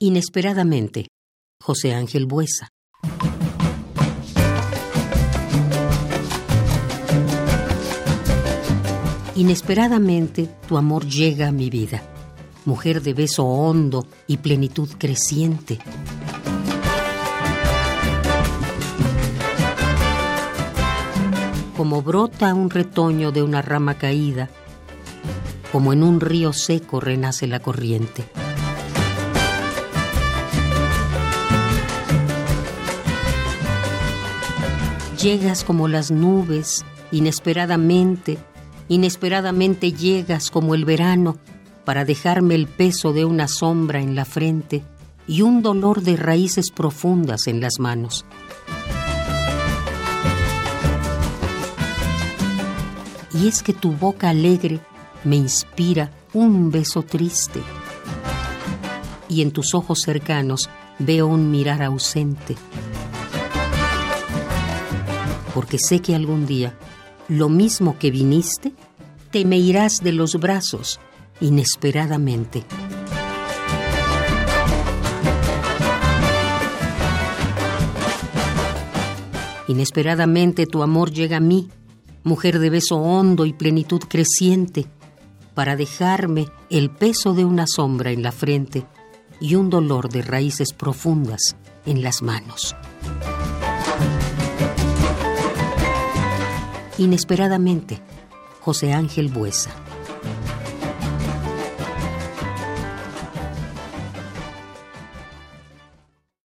Inesperadamente, José Ángel Buesa. Inesperadamente tu amor llega a mi vida, mujer de beso hondo y plenitud creciente. Como brota un retoño de una rama caída, como en un río seco renace la corriente. Llegas como las nubes, inesperadamente, inesperadamente llegas como el verano para dejarme el peso de una sombra en la frente y un dolor de raíces profundas en las manos. Y es que tu boca alegre me inspira un beso triste. Y en tus ojos cercanos veo un mirar ausente. Porque sé que algún día, lo mismo que viniste, te me irás de los brazos inesperadamente. Inesperadamente tu amor llega a mí mujer de beso hondo y plenitud creciente, para dejarme el peso de una sombra en la frente y un dolor de raíces profundas en las manos. Inesperadamente, José Ángel Buesa.